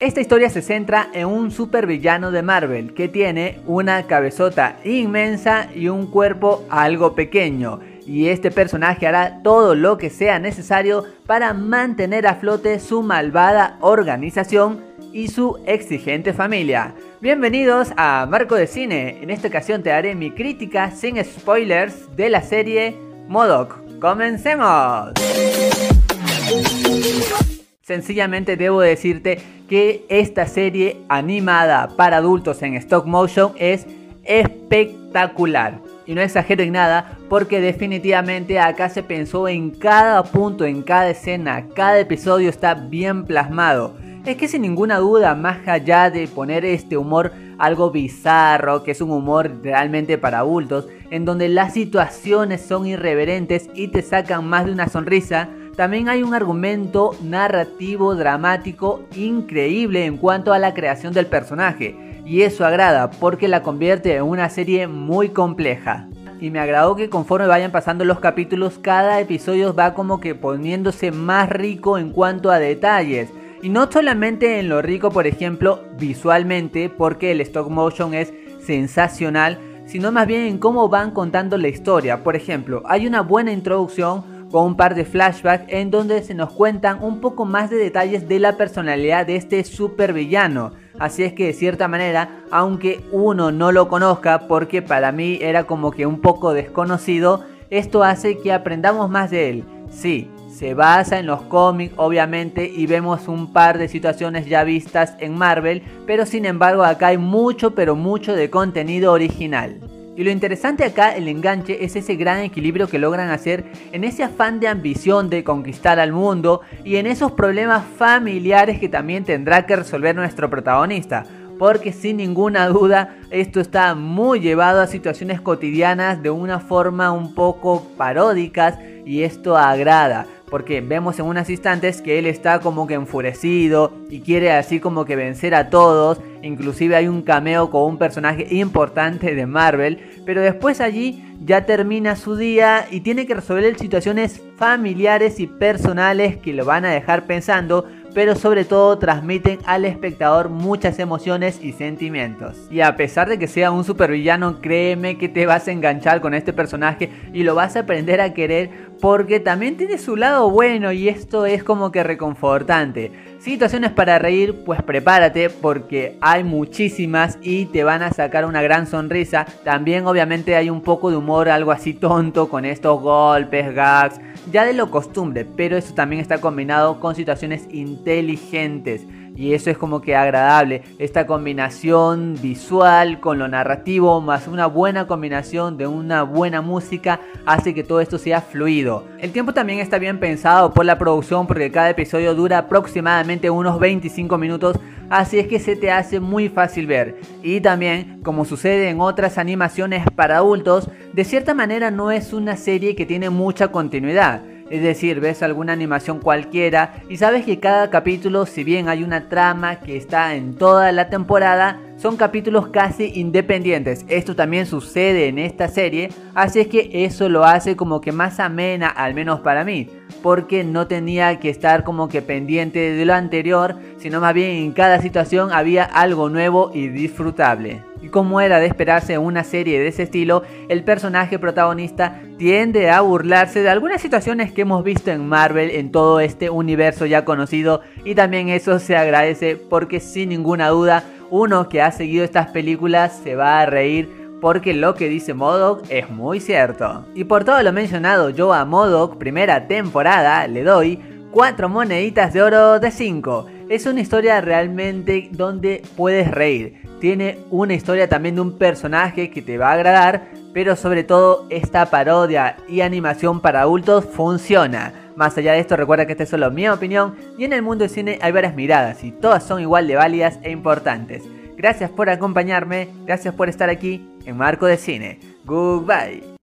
Esta historia se centra en un supervillano de Marvel que tiene una cabezota inmensa y un cuerpo algo pequeño. Y este personaje hará todo lo que sea necesario para mantener a flote su malvada organización y su exigente familia. Bienvenidos a Marco de Cine. En esta ocasión te haré mi crítica sin spoilers de la serie Modoc. ¡Comencemos! Sencillamente debo decirte que esta serie animada para adultos en stop motion es espectacular. Y no exagero en nada porque definitivamente acá se pensó en cada punto, en cada escena, cada episodio está bien plasmado. Es que sin ninguna duda, más allá de poner este humor algo bizarro, que es un humor realmente para adultos, en donde las situaciones son irreverentes y te sacan más de una sonrisa, también hay un argumento narrativo dramático increíble en cuanto a la creación del personaje. Y eso agrada porque la convierte en una serie muy compleja. Y me agradó que conforme vayan pasando los capítulos, cada episodio va como que poniéndose más rico en cuanto a detalles. Y no solamente en lo rico, por ejemplo, visualmente, porque el stop motion es sensacional, sino más bien en cómo van contando la historia. Por ejemplo, hay una buena introducción con un par de flashbacks en donde se nos cuentan un poco más de detalles de la personalidad de este super villano. Así es que de cierta manera, aunque uno no lo conozca, porque para mí era como que un poco desconocido, esto hace que aprendamos más de él. Sí, se basa en los cómics obviamente y vemos un par de situaciones ya vistas en Marvel, pero sin embargo acá hay mucho pero mucho de contenido original. Y lo interesante acá, el enganche, es ese gran equilibrio que logran hacer en ese afán de ambición de conquistar al mundo y en esos problemas familiares que también tendrá que resolver nuestro protagonista. Porque sin ninguna duda esto está muy llevado a situaciones cotidianas de una forma un poco paródicas y esto agrada porque vemos en unos instantes que él está como que enfurecido y quiere así como que vencer a todos, inclusive hay un cameo con un personaje importante de Marvel, pero después allí ya termina su día y tiene que resolver situaciones familiares y personales que lo van a dejar pensando pero sobre todo transmiten al espectador muchas emociones y sentimientos. Y a pesar de que sea un supervillano, créeme que te vas a enganchar con este personaje y lo vas a aprender a querer porque también tiene su lado bueno y esto es como que reconfortante. Situaciones para reír, pues prepárate porque hay muchísimas y te van a sacar una gran sonrisa. También obviamente hay un poco de humor, algo así tonto con estos golpes, gags, ya de lo costumbre, pero eso también está combinado con situaciones inteligentes y eso es como que agradable. Esta combinación visual con lo narrativo más una buena combinación de una buena música hace que todo esto sea fluido. El tiempo también está bien pensado por la producción porque cada episodio dura aproximadamente unos 25 minutos, así es que se te hace muy fácil ver. Y también, como sucede en otras animaciones para adultos, de cierta manera no es una serie que tiene mucha continuidad es decir, ves alguna animación cualquiera y sabes que cada capítulo, si bien hay una trama que está en toda la temporada, son capítulos casi independientes. Esto también sucede en esta serie, así es que eso lo hace como que más amena, al menos para mí, porque no tenía que estar como que pendiente de lo anterior, sino más bien en cada situación había algo nuevo y disfrutable. Y como era de esperarse una serie de ese estilo, el personaje protagonista tiende a burlarse de algunas situaciones que hemos visto en Marvel en todo este universo ya conocido y también eso se agradece porque sin ninguna duda uno que ha seguido estas películas se va a reír porque lo que dice Modoc es muy cierto. Y por todo lo mencionado, yo a Modoc primera temporada le doy 4 moneditas de oro de 5. Es una historia realmente donde puedes reír. Tiene una historia también de un personaje que te va a agradar, pero sobre todo esta parodia y animación para adultos funciona. Más allá de esto, recuerda que esta es solo mi opinión y en el mundo del cine hay varias miradas y todas son igual de válidas e importantes. Gracias por acompañarme, gracias por estar aquí en Marco de Cine. Goodbye.